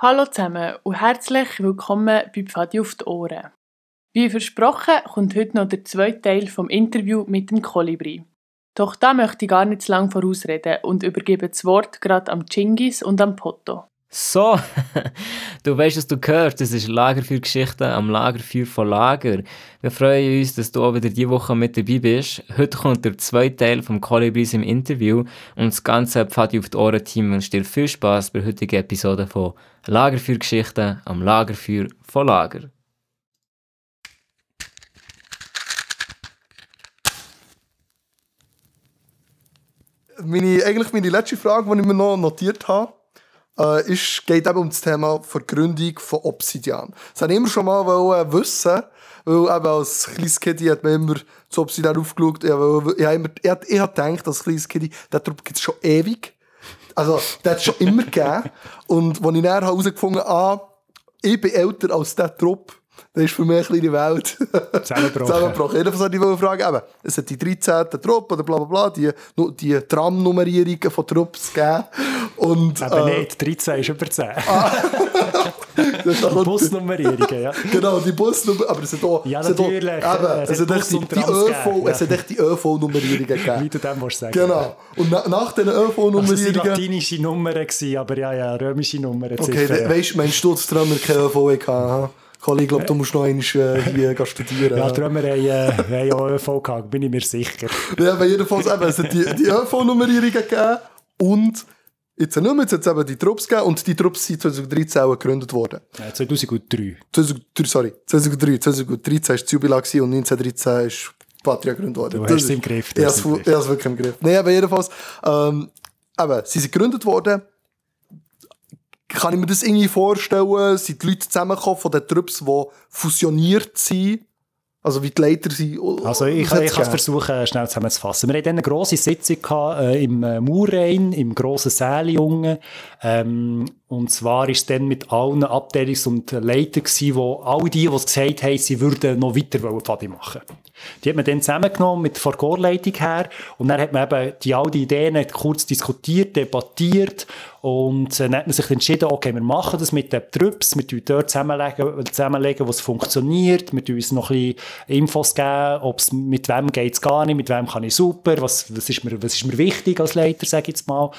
Hallo zusammen und herzlich willkommen bei Pfadi auf die Ohren. Wie versprochen kommt heute noch der zweite Teil vom Interview mit dem Kolibri. Doch da möchte ich gar nicht zu lange vorausreden und übergebe das Wort gerade am Chingis und am Potto. So, du weißt, was du gehört. Das ist Lagerfeuergeschichte am Lagerfeuer von Lager. Wir freuen uns, dass du auch wieder diese Woche mit dabei bist. Heute kommt der zweite Teil vom Kolibris im Interview und das ganze Pfadi auf die Ohren Team wünscht dir viel Spaß bei der heutigen Episode von Lagerfeuergeschichte am Lagerfeuer von Lager. Meine, eigentlich meine letzte Frage, die ich mir noch notiert habe, äh, ist, geht eben um das Thema Vergründung von Obsidian. Das wollte ich immer schon mal wollen, wissen, weil eben als kleines Kind hat man immer zu Obsidian aufgeschaut. Ich, habe, ich, immer, ich, ich habe gedacht, als kleines Kind, Trupp gibt es schon ewig. Also, der hat es schon immer gegeben. Und als ich dann herausgefunden habe, ah, ich bin älter als der Trupp, das ist für mich eine kleine Welt. Zusammenbrochen. Zusammenbrochen. Jedenfalls wollte ich fragen, eben, es hat die 13. Trupp oder bla bla bla, die, die Tram-Nummerierungen von Trupps gegeben. Und, Eben äh, nicht, 13 ist über 10. das ist Die Busnummerierungen, ja. Genau, die Busnummer, aber es hat auch... Ja, auch- natürlich. Eben, Es es hat hat echt die, die ÖV, gegeben, es ja. hat echt die ÖV-Nummerierungen Wie gegeben. du dem willst sagen. Genau. Und na, nach diesen Das waren ÖV-Nummerierungen... latinische Nummern, aber ja, ja, römische Nummern. Okay, ja. we weißt du, meinst du, dass Trümmer keine ÖV hatten? ha? Kollege, ich glaube, du musst noch einmal äh, hier studieren. Ja, die Römer haben, äh, haben auch ÖV gehabt, bin ich mir sicher. Ja, aber jedenfalls eben, es hat die, die ÖV-Nummerierungen gegeben und jetzt nicht mehr, jetzt eben die Trupps gegeben und die Trupps sind 2013 auch gegründet worden. Ja, 2003. 2003, sorry, 2003, 2013 war das Jubiläum und 1913 ist Patria gegründet worden. Du Das hast es ist- im Griff, Ich habe es wirklich im Griff. Nein, aber jedenfalls, ähm, eben, sie sind gegründet worden. Kann ich mir das irgendwie vorstellen? Sind die Leute zusammengekommen von den Trupps, die fusioniert sind? Also wie die Leiter sind? Also ich, Was ich hat's kann es versuchen, schnell zusammenzufassen. Wir hatten eine grosse Sitzung gehabt, äh, im äh, Murrain, im grossen Säle unten. Ähm, und zwar war es dann mit allen Abteilungs- und Leitern, gewesen, wo all die, die es gesagt haben, sie würden noch weiter Pfadi machen. Die hat man dann zusammengenommen mit der Chorleitung her und dann hat man eben die, all die Ideen kurz diskutiert, debattiert und äh, dann hat man sich entschieden, okay, wir machen das mit den Trupps, wir tun dort zusammenlegen, zusammenlegen was funktioniert, wir tun uns noch ein bisschen Infos geben, ob's, mit wem geht es gar nicht, mit wem kann ich super, was, was, ist mir, was ist mir wichtig als Leiter, sage ich jetzt mal.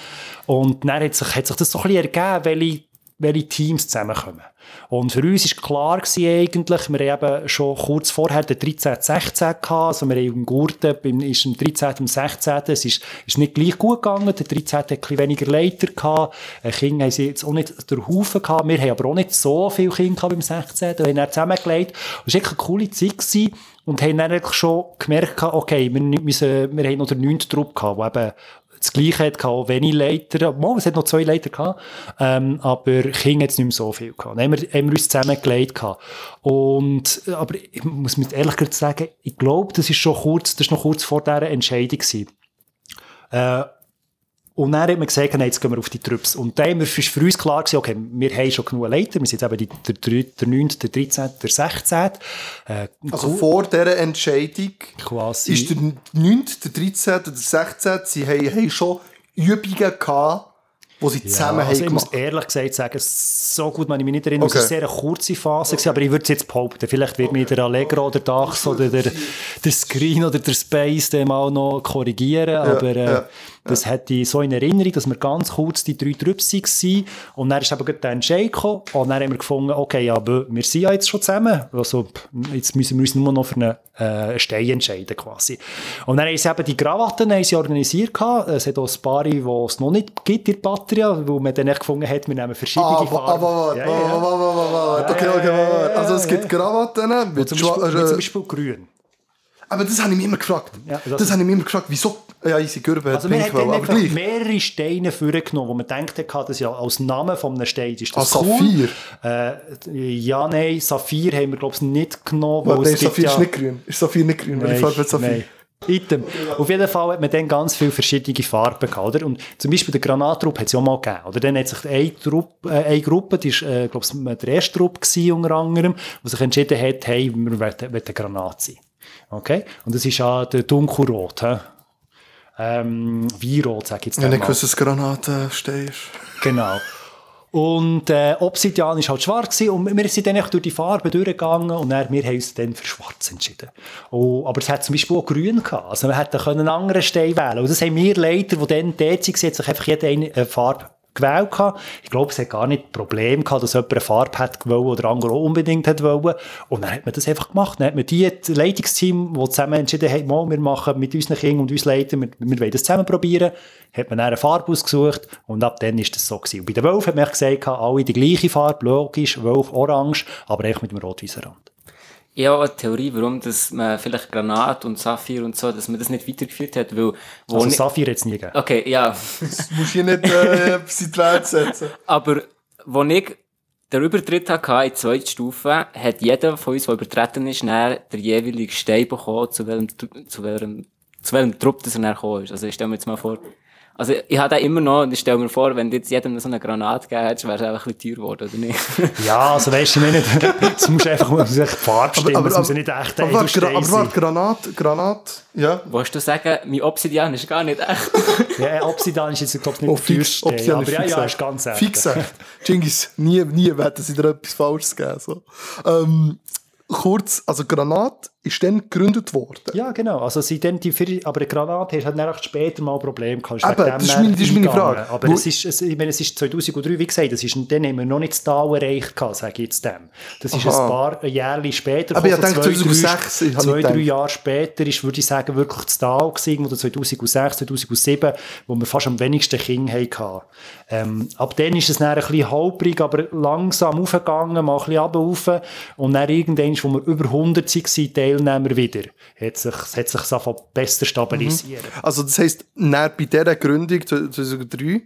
Und dann hat sich, hat sich das so ein bisschen ergeben, welche welche Teams zusammenkommen. Und für uns war klar eigentlich, wir haben eben schon kurz vorher den 13. 16. gehabt, also wir haben im Gurten, beim- ist am 13. und 16. Es ist, ist nicht gleich gut gegangen, der 13. hat ein bisschen weniger Leiter gehabt, Kinder haben sie jetzt auch nicht der Haufen gehabt, wir haben aber auch nicht so viele Kinder gehabt beim 16. Wir haben dann zusammengelegt, es war eine coole Zeit gewesen, und haben dann schon gemerkt, okay, wir, müssen, wir haben noch den 9. Trupp gehabt, der eben das Gleiche hat gehabt, wenig Leiter. Mal, es hat noch zwei Leiter gehabt, ähm, aber Kinder hat es nicht mehr so viel gehabt. Dann haben wir, haben wir uns zusammengelegt gehabt. Und, aber ich muss mit ehrlich gesagt sagen, ich glaube, das ist schon kurz, das ist noch kurz vor dieser Entscheidung gewesen. Äh, und dann hat man gesagt, nein, jetzt gehen wir auf die Trupps. Und dann war für uns klar, gewesen, okay, wir haben schon genug Leiter, wir sind jetzt eben die, der, der, der 9., der 13., der 16. Äh, Also vor dieser Entscheidung quasi. ist der 9., der 13., der 16. Sie haben, haben schon Übungen gehabt, die sie zusammen ja, also ich muss ehrlich gesagt sagen, so gut kann ich mich nicht erinnern. Okay. Es war eine sehr kurze Phase, gewesen, aber ich würde es jetzt behaupten. Vielleicht wird mir der Allegro oder Dax oder der, der Screen oder der Space dem auch noch korrigieren. aber äh, ja, das hätte ich so in Erinnerung, dass wir ganz kurz die drei Trüps waren. Und dann ist eben der Entscheid gekommen. Und dann haben wir gefunden, okay, ja, aber wir sind ja jetzt schon zusammen. Also, jetzt müssen wir uns nur noch für einen äh, Stein entscheiden quasi. Und dann haben sie eben die Krawatten haben sie organisiert. gehabt. Es hat auch ein paar, die es noch nicht gibt in der Patria, wo man dann echt gefunden hat, wir nehmen verschiedene Ah, aber, Farben. aber, warte, Ja, ja, ja. warte, warte, warte, warte. Okay, Ja, okay, ja, ja, warte. ja, Also es ja. gibt Krawatten mit Zum schwa- Beispiel, wie zum äh, Beispiel grün. Aber das habe ich mich immer gefragt. Ja, das das- habe ich mich immer gefragt. Wieso? Ja, unsere Gürbe Also pink wollen, aber gleich. mehrere Steine vorgenommen, wo man denkt, hat, das ja als Name von einem Stein ist das Ah, cool. Saphir? Äh, ja, nein, Saphir haben wir glaube ich nicht genommen. weil nein, Saphir ja, ist nicht grün. Ist Saphir nicht grün? Welche Nein, Farbe Saphir? nein. Item. Auf jeden Fall hat man dann ganz viele verschiedene Farben gehabt, oder? Und zum Beispiel der Granattrupp hat es ja auch mal gegeben, oder? Dann hat sich eine, Truppe, äh, eine Gruppe, die ist, äh, glaube ich, der erste Trupp gewesen, unter anderem, die sich entschieden hat, hey, wir wollen, wollen Granat sein. Okay? Und das ist ja der Dunkelrot, hä? Ähm, Weinrot, sag ich jetzt nicht gewusst, dass Granatenstein ist. Genau. Und äh, Obsidian war halt schwarz gewesen, und wir sind dann echt durch die Farben durchgegangen und dann, wir haben uns dann für schwarz entschieden. Und, aber es hat zum Beispiel auch grün gehabt. Also wir hätten einen anderen Stein wählen Und das haben wir Leiter, die dann dort waren, sich einfach jede eine Farbe gewählt gehabt. Ich glaube, es hat gar nicht Problem gehabt, dass jemand eine Farbe hat gewollt oder andere unbedingt hat wollen. Und dann hat man das einfach gemacht. Dann hat man die das Leitungsteam, die zusammen entschieden haben, mal, wir machen mit unseren Kindern und uns Leitern, wir, wir wollen das zusammen probieren, hat man dann eine Farbe ausgesucht und ab dann ist das so gewesen. Und bei den Wölfen hat man gesagt, alle die gleiche Farbe, logisch, Wölf orange, aber eigentlich mit dem rot-weißen Rand. Ich habe eine Theorie, warum dass man vielleicht Granat und Saphir und so, dass man das nicht weitergeführt hat, weil... Wo Also ich- Saphir es nie gegeben. Okay, ja. Das musst du nicht äh, die Welt setzen. Aber wo ich den Übertritt hatte in die zweite Stufe, hat jeder von uns, der übertreten ist, dann den jeweiligen Stein bekommen, zu welchem, zu welchem, zu welchem Trupp das er gekommen ist. Also ich stelle mir jetzt mal vor, also ich habe den immer noch, und ich stelle mir vor, wenn du jetzt jedem so eine Granate gegeben hättest, wäre es einfach ein bisschen teuer geworden, oder nicht? Ja, also weißt du, jetzt musst du einfach mal die Farbe stimmen, es muss ja nicht echt aber, aber sein. warte, Granat, Granat, ja. Wolltest du sagen, mein Obsidian ist gar nicht echt? Ja, Obsidian ist jetzt, glaube ich, nicht Oh, fix, Option aber ja, ja, echt. ist ganz echt. Fix echt. Gingis, nie, nie werden sie dir etwas Falsches geben. So. Ähm, kurz, also Granat ist dann gegründet worden. Ja, genau. Also sie dann die vier, aber eine Granate hast halt dann später mal ein Problem gehabt. Eben, das ist meine- das ist meine. Frage. Aber Wo- es ist, es, ich meine, es ist 2003, wie gesagt, das ist, dann haben wir noch nicht das Tal erreicht gehabt, sage ich jetzt dem. Das ist Aha. ein paar Jahre später. Aber ich denke, so zwei, 2006 drei- Zwei, drei. Jahre später ist, würde ich sagen, wirklich das Tal gewesen, oder 2006, 2007, wo wir fast am wenigsten Kinder hatten. Ähm, ab dann ist es dann ein bisschen holprig, aber langsam aufgegangen, mal ein bisschen runter. Und dann irgendwann, wo wir über 100 waren, Teilnehmer wieder, hat sich, hat sich angefangen besser stabilisieren. Also das heisst, nach, bei dieser Gründung 2003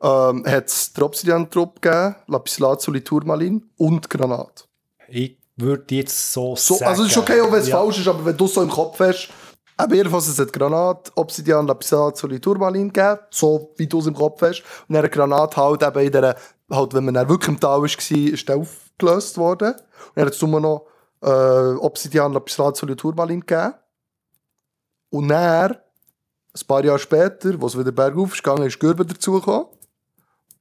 ähm, hat es den Obsidian-Trupp gegeben, Lapislazuli Turmalin und Granat. Ich würde jetzt so, So, sagen. also es ist okay, auch wenn es Ja. falsch ist, aber wenn du es so im Kopf hast, aber jedenfalls es hat Granat, Obsidian, Lapislazuli Turmalin gegeben, so wie du es im Kopf hast. Und dann Granat halt eben in der, halt, wenn man dann wirklich im Tal war, ist der aufgelöst worden. Und dann hat es nur noch äh, Obsidian, Lapislazuli Turmalin gegeben. Und dann, ein paar Jahre später, wo es wieder bergauf ist gegangen, ist Gürbe dazugekommen.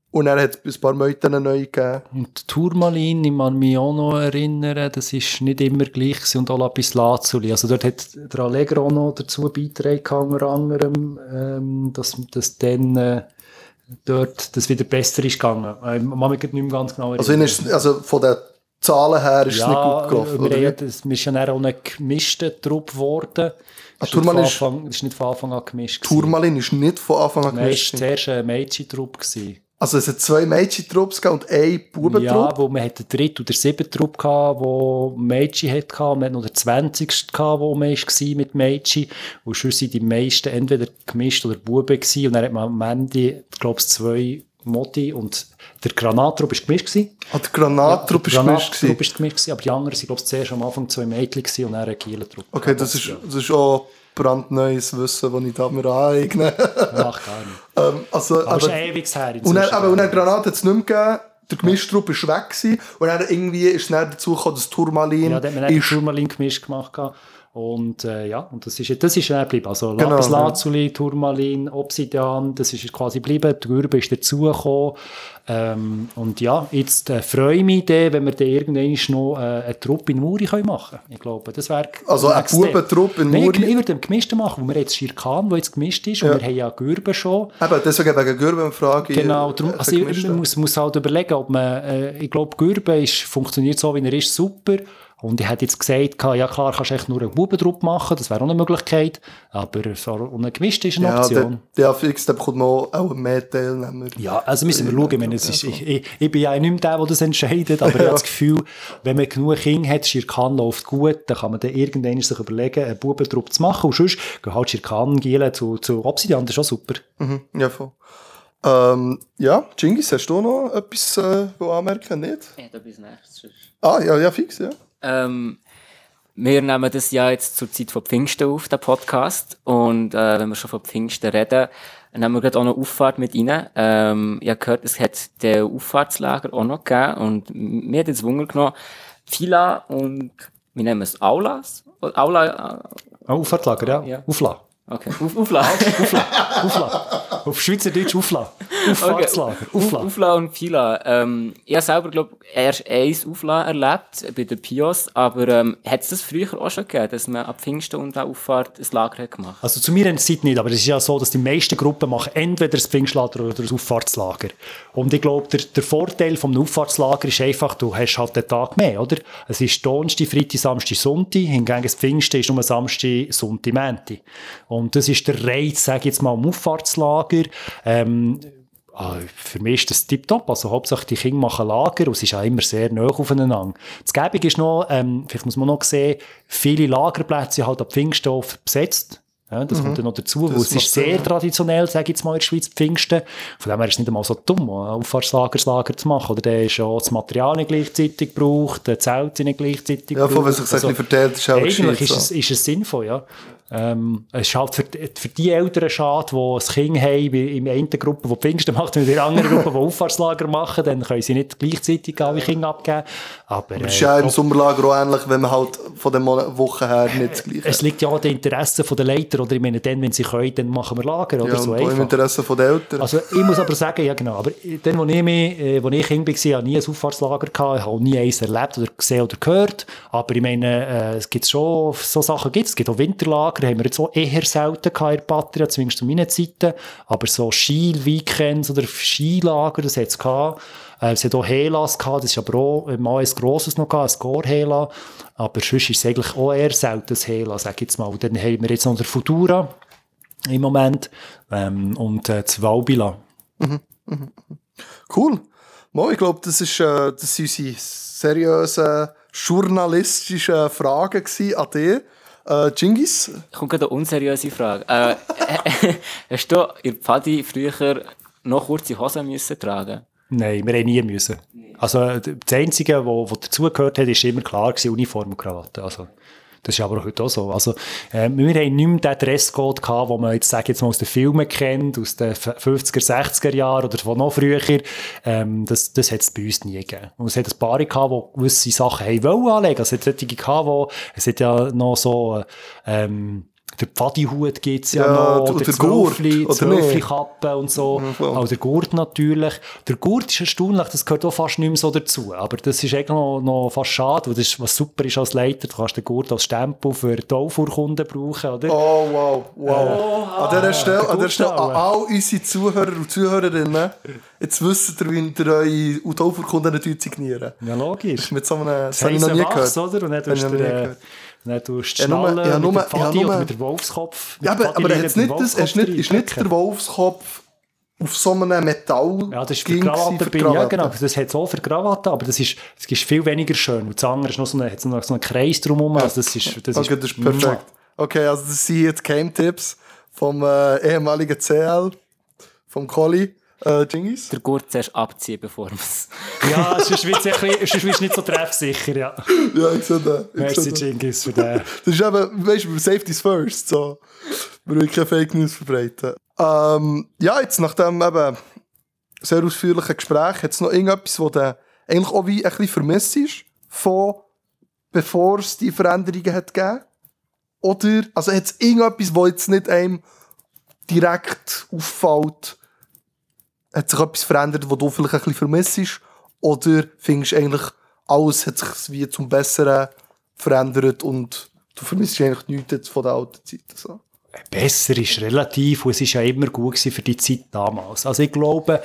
Und dann hat es ein paar Meuten neu gegeben. Und Turmalin, ich kann mich auch noch erinnern, das ist nicht immer gleich gewesen, und auch Lapis Lazuli. Also dort hat der Allegro auch noch dazu beigetragen, unter anderem, ähm, dass, dass dann äh, dort das wieder besser ist gegangen. Ich kann mich nicht mehr ganz genau Also, ihnen ist, also von den Zahlen her ist es nicht gut gelaufen. wir, oder ja wir sind ja auch ein gemischter Trupp geworden. Ah, Das ist Turmalin ist- Anfang- ist nicht von Anfang an gemischt. Turmalin ist nicht von Anfang an Nein, es gemischt. war zuerst ein Mädchen-Trupp. Also es hat zwei Mädchen-Trupps gegeben und ein Ja, Bubentrupp. wo man hat den dritten oder siebten Trupp gehabt, wo Mädchen hatte, man hat noch den 20. gehabt, wo man war mit Mädchen. Und schon sind die meisten entweder gemischt oder Buben gewesen. Und dann hat man am Ende, glaube ich, zwei Modi und der Granattrupp war gemischt gewesen. Ah, der Granattrupp ist gemischt. Granattrupp gewesen. ist gemischt aber die anderen sind, glaube ich, zuerst am Anfang zwei Mädchen und dann ein Gielentrupp. Okay, das ist, das ist auch brandneues Wissen, das ich da mir aneigne. Ach, gar nicht. ähm, also, Aber es ist aber, ewig her. und dann, aber, und dann Granat hat es nicht mehr gegeben. Der Gemischtrupp ist weg gewesen. Und dann irgendwie ist dann dazu gekommen, dass Turmalin Ja, da hat man ist... Turmalin gemischt gemacht. gehabt. Und äh, ja, und das ist, das ist geblieben. Also Genau, Lapis ja. Lazuli, Turmalin, Obsidian, das ist quasi geblieben. Die Gürbe ist dazugekommen. Ähm, und ja, jetzt äh, freue ich mich, dann, wenn wir dann irgendwann noch äh, einen Trupp in Muri können machen können. Ich glaube, das wäre Also der ein nächste Step. Bubentrupp in Nein, Muri? Ich würde gemischten machen, wo wir jetzt Schirkan, der jetzt gemischt ist, und Ja. wir haben ja Gürbe schon. Eben, deswegen wegen Gürbenfrage. Genau, darum, also ich, man muss, muss halt überlegen, ob man, äh, ich glaube, Gürbe ist, funktioniert so, wie er ist, super. Und ich hätte jetzt gesagt, ja klar, kannst du echt nur einen Bubendruck machen, das wäre auch eine Möglichkeit. Aber so eine gemischte ist eine Ja, Option. der, der fix, der bekommt noch auch mehr Teilnehmer. Ja, also müssen wir schauen. Ich, meine, es ist, ich, ich, ich bin ja nicht mehr der, der das entscheidet, aber ich habe das Gefühl, wenn man genug Kinder hat, Schirkan läuft gut, dann kann man dann irgendwann sich überlegen, einen Bubendruck zu machen. Und sonst gehen halt Schirkan gielen zu, zu Obsidian, das ist auch super. Mhm, ja, voll. Ähm, ja, Jingis, hast du noch etwas äh, wo anmerken? Nicht? Ja, da bis nächstes. Ah, ja, ja, fix, ja. Ähm, wir nehmen das ja jetzt zur Zeit von Pfingsten auf, den Podcast. Und äh, wenn wir schon von Pfingsten reden, nehmen wir gerade auch noch Auffahrt mit rein. Ähm, ich habe gehört, es hat den Auffahrtslager auch noch gegeben. Und mir hat jetzt Wunder genommen, Fila und, wie nennen wir es, Aulas? Aula, Ah, Auffahrtlager, ja. Ja. Aufla. Okay, Auf, Auflage. Aufla, Aufla. Auf Schweizerdeutsch Aufla. Auffahrtslager. Aufla. Auf, Aufla und Pila. Ähm, ich selber, glaube erst eins Aufla erlebt, bei der Pios, aber ähm, hat es das früher auch schon gegeben, dass man ab Pfingsten und der Auffahrt ein Lager hat gemacht Also zu meiner Zeit nicht, aber es ist ja so, dass die meisten Gruppen machen entweder das Pfingstlager oder das Auffahrtslager. Und ich glaube, der, der Vorteil vom Auffahrtslager ist einfach, du hast halt den Tag mehr, oder? Es ist Donnerstag, Freitag, Samstag, Sonntag, hingegen das Pfingsten ist nur Samstag, Sonntag, Montag. Und das ist der Reiz, sage ich jetzt mal, am Auffahrtslager. Ähm, ah, für mich ist das tipptopp. Also hauptsächlich die Kinder machen Lager und es ist auch immer sehr nah aufeinander. Das Gäbige ist noch, ähm, vielleicht muss man noch sehen, viele Lagerplätze halt ab Pfingsthof besetzt. Ja, das kommt dann noch dazu, weil es ist sehr Sinn, traditionell, sage ich jetzt mal, in der Schweiz, Pfingsten. Von dem her ist es nicht einmal so dumm, ein Auffahrtslager, das Lager zu machen. Oder der ist auch das Material nicht gleichzeitig gebraucht, der Zelt nicht gleichzeitig Ja, von sich das Also, verteilt, ist auch Eigentlich ist es, ist es sinnvoll, ja. Ähm, es ist halt für, für die Eltern schade, die ein Kind haben, in der einen Gruppe, die Pfingsten macht, und in der anderen Gruppe, die Auffahrtslager machen, dann können sie nicht gleichzeitig alle Kinder abgeben. Aber, Das ist äh, ja im Sommerlager auch ähnlich, wenn man halt von Monaten, Wochen her nicht das Gleiche es liegt ja an den Interessen der Leiter, oder? Ich meine, dann, wenn sie können, dann machen wir Lager, oder? Ja, so auch im einfach. Interesse den Eltern. Also ich muss aber sagen, ja genau, aber dann, wo ich, mich, äh, wo ich Kind war, hatte ich nie ein Auffahrtslager, gehabt, ich habe nie eins erlebt oder gesehen oder gehört, aber ich meine, äh, es gibt schon, so Sachen gibt es, es gibt auch Winterlager, haben wir jetzt auch eher selten gehabt in der Patria, zumindest zu meinen Zeiten, aber so Ski-Weekends oder Skilager, das hat es gehabt. Äh, es hat auch Helas gehabt, das ist aber auch mal ein grosses noch gehabt, ein Gore-Hela, aber sonst ist es eigentlich auch eher selten Hela, sag ich jetzt mal. Und dann haben wir jetzt noch den Futura im Moment ähm, und äh, das Valbila. Cool. Mo, ich glaube, das, ist, äh, das sind unsere seriösen journalistischen Fragen an dich. Äh, Gingis, Kommt gerade eine unseriöse Frage. Äh, hast du in Pfadi früher noch kurze Hosen müssen tragen? Nein, wir haben nie müssen. Also, das Einzige, was dazugehört hat, ist immer klar gewesen, Uniform und Krawatte. Also, das ist aber heute auch so. Also, äh, wir haben nicht mehr den Dresscode gehabt, den man jetzt, sag jetzt mal, aus den Filmen kennt, aus den 50er, 60er Jahren oder von noch früher. Ähm, das, das hat es bei uns nie gegeben. Und es hat ein paar gehabt, die gewisse Sachen haben wollen anlegen. Es hat solche gehabt, wo, es hat ja noch so, äh, ähm, der Pfadihut gibt es ja, Ja, noch, und oder der Zwölfli, oder Zwölfli nicht? Kappe und so. voll. Auch der Gurt natürlich. Der Gurt ist erstaunlich, das gehört auch fast nicht mehr so dazu. Aber das ist eigentlich noch, noch fast schade, weil das ist, was super ist als Leiter. Du kannst den Gurt als Stempel für die Auffuhrkunden brauchen, oder? Oh, wow, wow. an dieser Stelle, an dieser Stelle an all unsere Zuhörer und Zuhörerinnen, jetzt wisst ihr, wie ihr eure Autoverkunden signieren Ja, logisch. Mit so einem, das Das habe ich noch nie gehört. oder? Und dann Dann tust du Ja, nur- Schnallen ja, nur- mit der Pfadi nur- oder mit dem Wolfskopf. Ja, Mit aber, aber jetzt nicht das, dem ist nicht, ist nicht der Wolfskopf auf so einem Metall. Ja, das ist für Krawatte. für Ja, genau. Das hat es auch für Krawatte, aber das ist, das ist viel weniger schön. Und das andere ist noch so, eine, hat so einen Kreis drumherum. Also das ist, das Okay, das ist perfekt. Okay, also das sind jetzt Game-Tipps vom äh, ehemaligen CL, vom Colli, äh, Gingis. Der Gurt zuerst abziehen, bevor es... Ja, sonst wird es nicht so treffsicher, ja. Ja, ich sehe den. Ich Merci, sehe den. Jingis, für den. Das ist eben, weißt du, Safety's first. So. Wir wollen keine Fake News verbreiten. Ähm, ja, jetzt nach dem eben sehr ausführlichen Gespräch, hat es noch irgendetwas, wo eigentlich auch wie ein bisschen vermisst ist, von bevor es die Veränderungen hat gegeben? Oder, also hat es irgendetwas, wo jetzt nicht einem direkt auffällt, hat sich etwas verändert, wo du vielleicht ein bisschen vermisst? Oder findest du eigentlich, alles hat sich wie zum Besseren verändert und du vermisst eigentlich nichts von der alten Zeit? So. Besser ist relativ und es ist ja immer gut für die Zeit damals. Also ich glaube,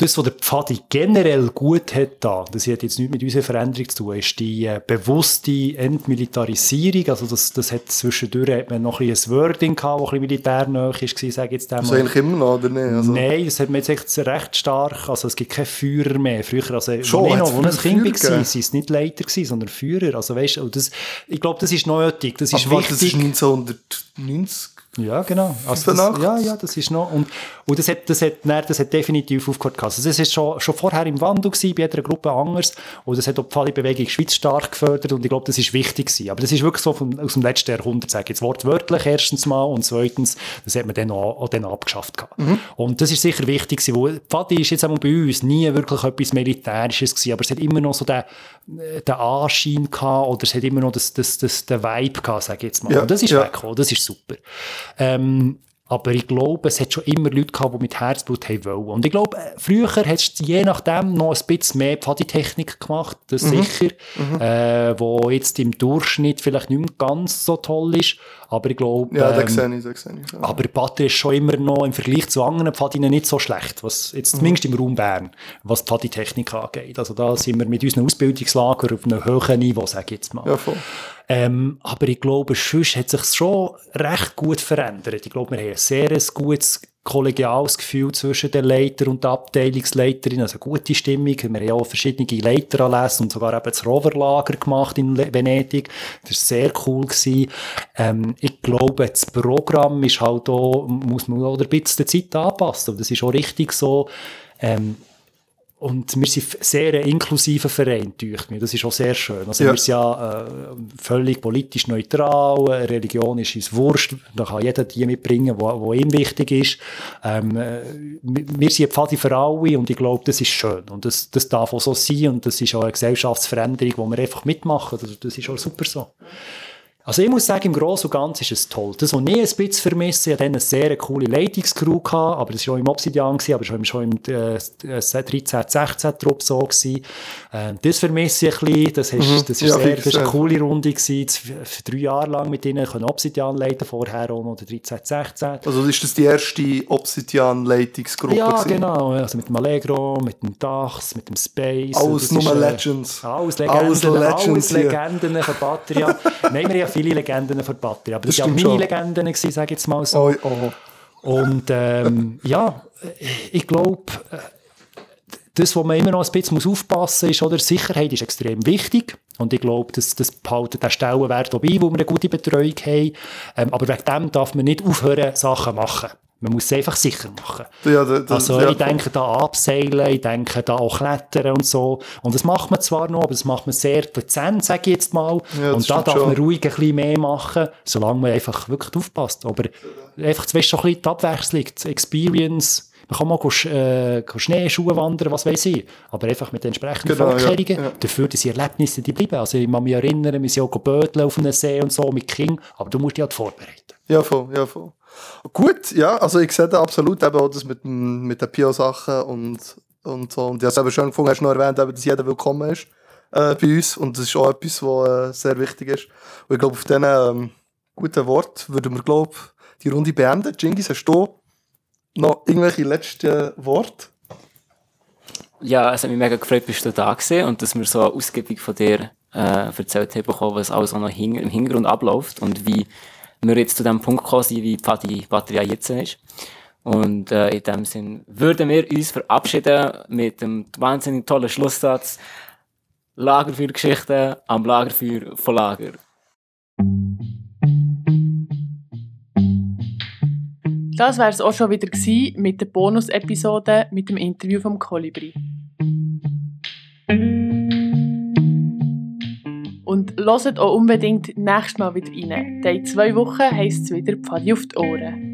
das, was der Pfadi generell gut hat da, das hat jetzt nichts mit unserer Veränderung zu tun, ist die äh, bewusste Entmilitarisierung. Also das, das hat zwischendurch hat man noch ein bisschen ein Wording gehabt, das ein bisschen militärnah war, sage ich jetzt Also einmal. eigentlich immer noch, oder nicht? Also, Nein, das hat man jetzt echt recht stark. Also es gibt keine Führer mehr. Früher, also, Schon, noch, als ein Kind war, waren es nicht Leiter, gewesen, sondern Führer. Also weißt, das, ich glaube, das ist nötig. Das ist Aber warte, das ist wichtig. 1990. Ja, genau. Also das, 85? ja, ja, das ist noch. Und, und das, hat, das, hat, nein, das hat definitiv aufgehört. gehabt. Also das ist schon, schon vorher im Wandel gewesen, bei jeder Gruppe anders. Und das hat auch die Pfadi-Bewegung Schweiz stark gefördert. Und ich glaube, das ist wichtig gewesen. Aber das ist wirklich so vom, aus dem letzten Jahrhundert, sage ich jetzt wortwörtlich erstens mal. Und zweitens, das hat man dann auch, auch dann abgeschafft gehabt. Und das ist sicher wichtig gewesen, die Pfadi ist jetzt einmal bei uns nie wirklich etwas Militärisches gewesen. Aber es hat immer noch so den, äh, den Anschein gehabt oder es hat immer noch das, das, das, den Vibe gehabt, sage ich jetzt mal. Ja, und das ist ja. weggekommen. Das ist super. Ähm, aber ich glaube, es hat schon immer Leute gehabt, die mit Herzblut haben wollen. Und ich glaube, äh, früher hast du je nachdem noch ein bisschen mehr Pfaditechnik gemacht, das Mhm. sicher, Äh, wo jetzt im Durchschnitt vielleicht nicht mehr ganz so toll ist. Aber ich glaube, Ja, ähm, das sehe ich, das sehe ich. Ja. aber Patti ist schon immer noch im Vergleich zu anderen Pfadinnen nicht so schlecht, was jetzt zumindest im Raum Bern, was die Pfaditechnik angeht. Also da sind wir mit unseren Ausbildungslager auf einem höheren Niveau, sage ich jetzt mal. Ja, voll. Ähm, aber ich glaube, sonst hat sich schon recht gut verändert. Ich glaube, wir haben ein sehr gutes kollegiales Gefühl zwischen den Leiter und der Abteilungsleiterin, also gute Stimmung. Wir haben auch verschiedene Leiteranlässe und sogar eben das Roverlager gemacht in Venedig. Das war sehr cool. Ähm, ich glaube, das Programm ist halt auch, muss man auch ein bisschen der Zeit anpassen. Und das ist auch richtig so. Ähm, und wir sind sehr ein inklusiver Verein, durch mir. Das ist auch sehr schön. Also Ja. wir sind ja äh, völlig politisch neutral, Religion ist uns wurscht, da kann jeder die mitbringen, wo, wo ihm wichtig ist. Ähm, äh, wir sind Pfadi für alle und ich glaube, das ist schön. Und das, das darf auch so sein und das ist auch eine Gesellschaftsveränderung, die wir einfach mitmachen. Das, das ist auch super so. Also ich muss sagen, im Großen und Ganzen ist es toll. Das, was ich ein bisschen vermisse, ich hatte eine sehr coole Leitungscrew, gehabt, aber das war auch im Obsidian, gewesen, aber schon, schon im äh, 13, 16 Trupp so. Gewesen. Ähm, das vermisse ich ein bisschen. Das, ist, das, ist Ja, sehr, das ist eine coole Runde gewesen. Für drei Jahre lang mit ihnen können Obsidian leiten, vorher auch noch der 13, 16. Also ist das die erste Obsidian-Leitungsgruppe? Ja, gewesen? genau. Also mit dem Allegro, mit dem Dachs, mit dem Space. Alles ist, nur äh, Legends. Alles Legenden, Alles alles Legends hier. Legenden von Batteria. Nein, wir haben viele Legenden von Batteria, aber das, Das waren meine schon. Legenden, sage ich jetzt mal so. Oh, oh. Und ähm, ja, ich glaube, das, wo man immer noch ein bisschen muss aufpassen muss, ist, oder, Sicherheit ist extrem wichtig. Und ich glaube, das, das behalten den Stellenwert auch bei, wo wir eine gute Betreuung haben. Ähm, aber wegen dem darf man nicht aufhören, Sachen zu machen. Man muss es einfach sicher machen. Ja, da- da- Also ja, ich denke da abseilen, ich denke da auch klettern und so. Und das macht man zwar noch, aber das macht man sehr dezent, sage ich jetzt mal. Ja, das und da darf schon. man ruhig ein bisschen mehr machen, solange man einfach wirklich aufpasst. Aber einfach zuerst schon ein bisschen die Abwechslung, die Experience. Man kann mal äh, Schneeschuhe wandern, was weiß ich. Aber einfach mit den entsprechenden Genau, Vorkehrungen. ja. Dafür, dass die Erlebnisse die bleiben. Also ich kann mich erinnern, wir sind auch bödeln auf einem See und so mit King. Aber du musst dich halt vorbereiten. Ja, voll, ja, voll. Gut, ja, also ich sehe da absolut eben auch das mit, dem- mit den Pio-Sachen und, und so. Und ich habe es eben schön gefunden, hast du noch erwähnt, eben, dass jeder willkommen ist äh, bei uns. Und das ist auch etwas, was äh, sehr wichtig ist. Und ich glaube, auf diesen ähm, guten Wort würden wir, glaube die Runde beenden. Jingis, hast du noch irgendwelche letzten Worte? Ja, es hat mich mega gefreut, bist du da gewesen und dass wir so ausgiebig von dir äh, erzählt haben, was alles auch noch im Hintergrund abläuft und wie wir jetzt zu dem Punkt gekommen sind, wie die Batterie jetzt ist. Und äh, in dem Sinn würden wir uns verabschieden mit dem wahnsinnig tollen Schlusssatz Lagerfeuergeschichten am Lagerfeuer von Lager. Das wäre es auch schon wieder mit der Bonus-Episode mit dem Interview vom Kolibri. Und hört auch unbedingt nächstes Mal wieder rein. Denn in zwei Wochen heisst es wieder Pfadi auf die Ohren.